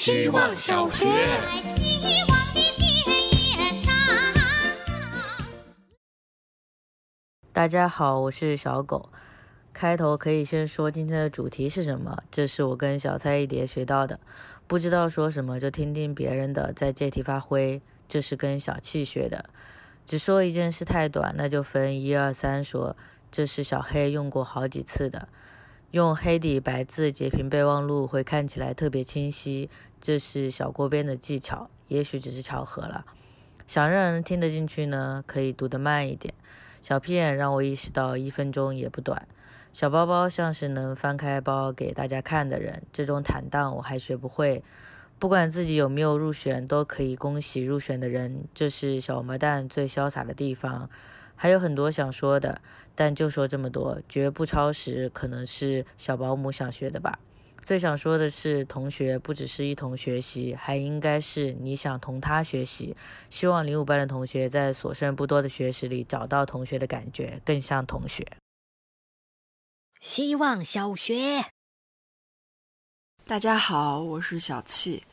希望小学。希望的田野上。大家好，我是小狗。开头可以先说今天的主题是什么，这是我跟小菜一碟学到的。不知道说什么就听听别人的，再借题发挥，这是跟小气学的。只说一件事太短，那就分一二三说。这是小黑用过好几次的，用黑底白字截屏备忘录会看起来特别清晰，这是小锅边的技巧，也许只是巧合了。想让人听得进去呢，可以读得慢一点。小屁眼让我意识到一分钟也不短。小包包像是能翻开包给大家看的人，这种坦荡我还学不会。不管自己有没有入选，都可以恭喜入选的人，这是小毛蛋最潇洒的地方。还有很多想说的，但就说这么多，绝不超时，可能是小保姆想学的吧。最想说的是，同学不只是一同学习，还应该是你想同他学习。希望零五班的同学在所剩不多的学识里找到同学的感觉，更像同学。希望小学。大家好，我是小气，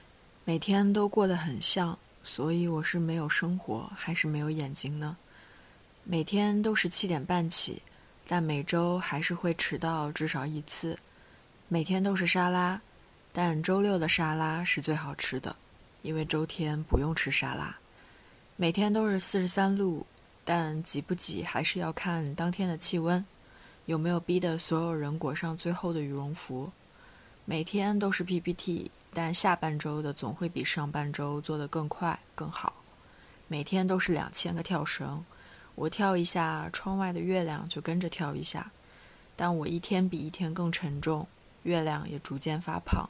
每天都过得很像，所以我是没有生活还是没有眼睛呢？每天都是七点半起，但每周还是会迟到至少一次。每天都是沙拉，但周六的沙拉是最好吃的，因为周天不用吃沙拉。每天都是四十三路，但挤不挤还是要看当天的气温，有没有逼得所有人裹上最厚的羽绒服。每天都是 PPT，但下半周的总会比上半周做得更快更好。每天都是两千个跳绳，我跳一下，窗外的月亮就跟着跳一下，但我一天比一天更沉重，月亮也逐渐发胖。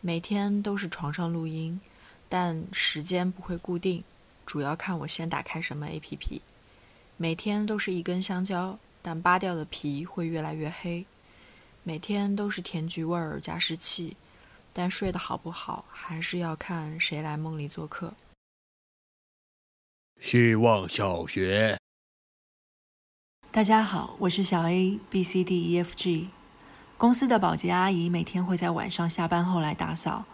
每天都是床上录音，但时间不会固定，主要看我先打开什么 APP。每天都是一根香蕉，但扒掉的皮会越来越黑。每天都是甜橘味儿加湿器，但睡得好不好还是要看谁来梦里做客。希望小学。大家好，我是小 A B C D E F G。公司的保洁阿姨每天会在晚上下班后来打扫。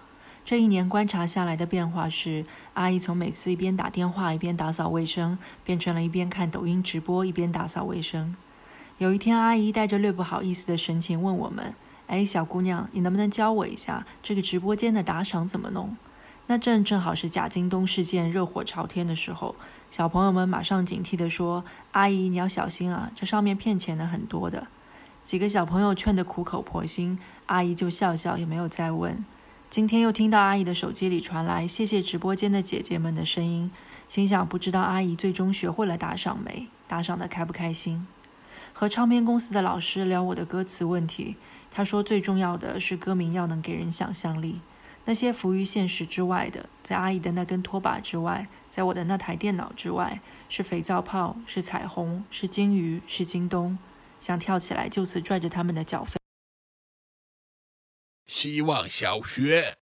这一年观察下来的变化是，阿姨从每次一边打电话一边打扫卫生，变成了一边看抖音直播一边打扫卫生。有一天，阿姨带着略不好意思的神情问我们：“哎，小姑娘，你能不能教我一下这个直播间的打赏怎么弄？”那正正好是贾京东事件热火朝天的时候，小朋友们马上警惕地说：“阿姨，你要小心啊，这上面骗钱的很多的。”几个小朋友劝得苦口婆心，阿姨就笑笑，也没有再问。今天又听到阿姨的手机里传来“谢谢直播间的姐姐们”的声音，心想不知道阿姨最终学会了打赏没？打赏的开不开心？和唱片公司的老师聊我的歌词问题，他说最重要的是歌名要能给人想象力。那些浮于现实之外的，在阿姨的那根拖把之外，在我的那台电脑之外，是肥皂泡，是彩虹，是鲸鱼，是京东，想跳起来就此拽着他们的脚飞。希望小学。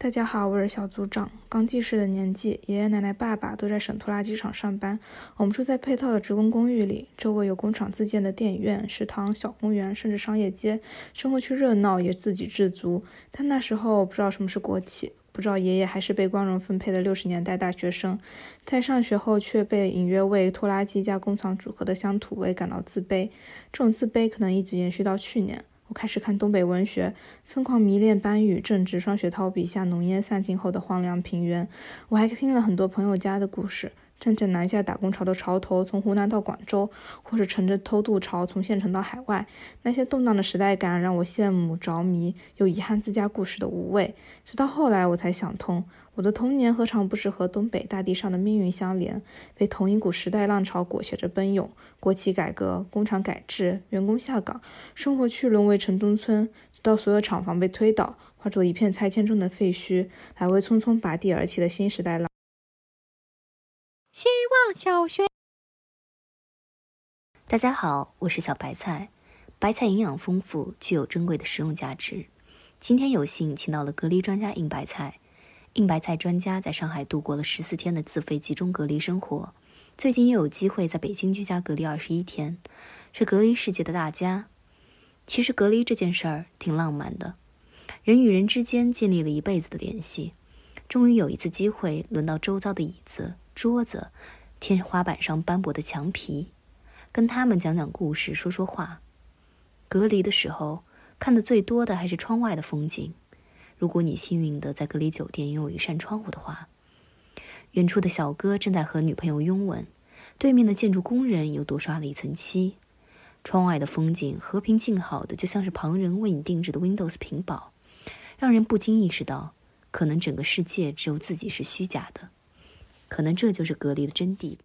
大家好，我是小组长。刚记事的年纪，爷爷奶奶、爸爸都在省拖拉机厂上班。我们住在配套的职工公寓里，周围有工厂自建的电影院、食堂、小公园，甚至商业街，生活区热闹也自给自足。但那时候不知道什么是国企，不知道爷爷还是被光荣分配的六十年代大学生，在上学后却被隐约为拖拉机加工厂组合的乡土味感到自卑。这种自卑可能一直延续到去年。我开始看东北文学，疯狂迷恋班宇正直、双雪涛笔下浓烟散尽后的荒凉平原。我还听了很多朋友家的故事，站在南下打工潮的潮头，从湖南到广州，或者乘着偷渡潮从县城到海外。那些动荡的时代感让我羡慕着迷，又遗憾自家故事的无味。直到后来，我才想通。我的童年何尝不是和东北大地上的命运相连，被同一股时代浪潮裹挟着奔涌？国企改革、工厂改制、员工下岗，生活区沦为城中村，直到所有厂房被推倒，化作一片拆迁中的废墟，来为匆匆拔地而起的新时代浪。小学。大家好，我是小白菜。白菜营养丰富，具有珍贵的食用价值。今天有幸请到了隔离专家硬白菜。硬白菜专家在上海度过了十四天的自费集中隔离生活，最近又有机会在北京居家隔离二十一天，是隔离世界的大家。其实隔离这件事儿挺浪漫的，人与人之间建立了一辈子的联系，终于有一次机会，轮到周遭的椅子、桌子、天花板上斑驳的墙皮，跟他们讲讲故事，说说话。隔离的时候，看的最多的还是窗外的风景。如果你幸运的在隔离酒店拥有一扇窗户的话，远处的小哥正在和女朋友拥吻，对面的建筑工人又多刷了一层漆。窗外的风景和平静好的，就像是旁人为你定制的 Windows 屏保，让人不禁意识到，可能整个世界只有自己是虚假的，可能这就是隔离的真谛。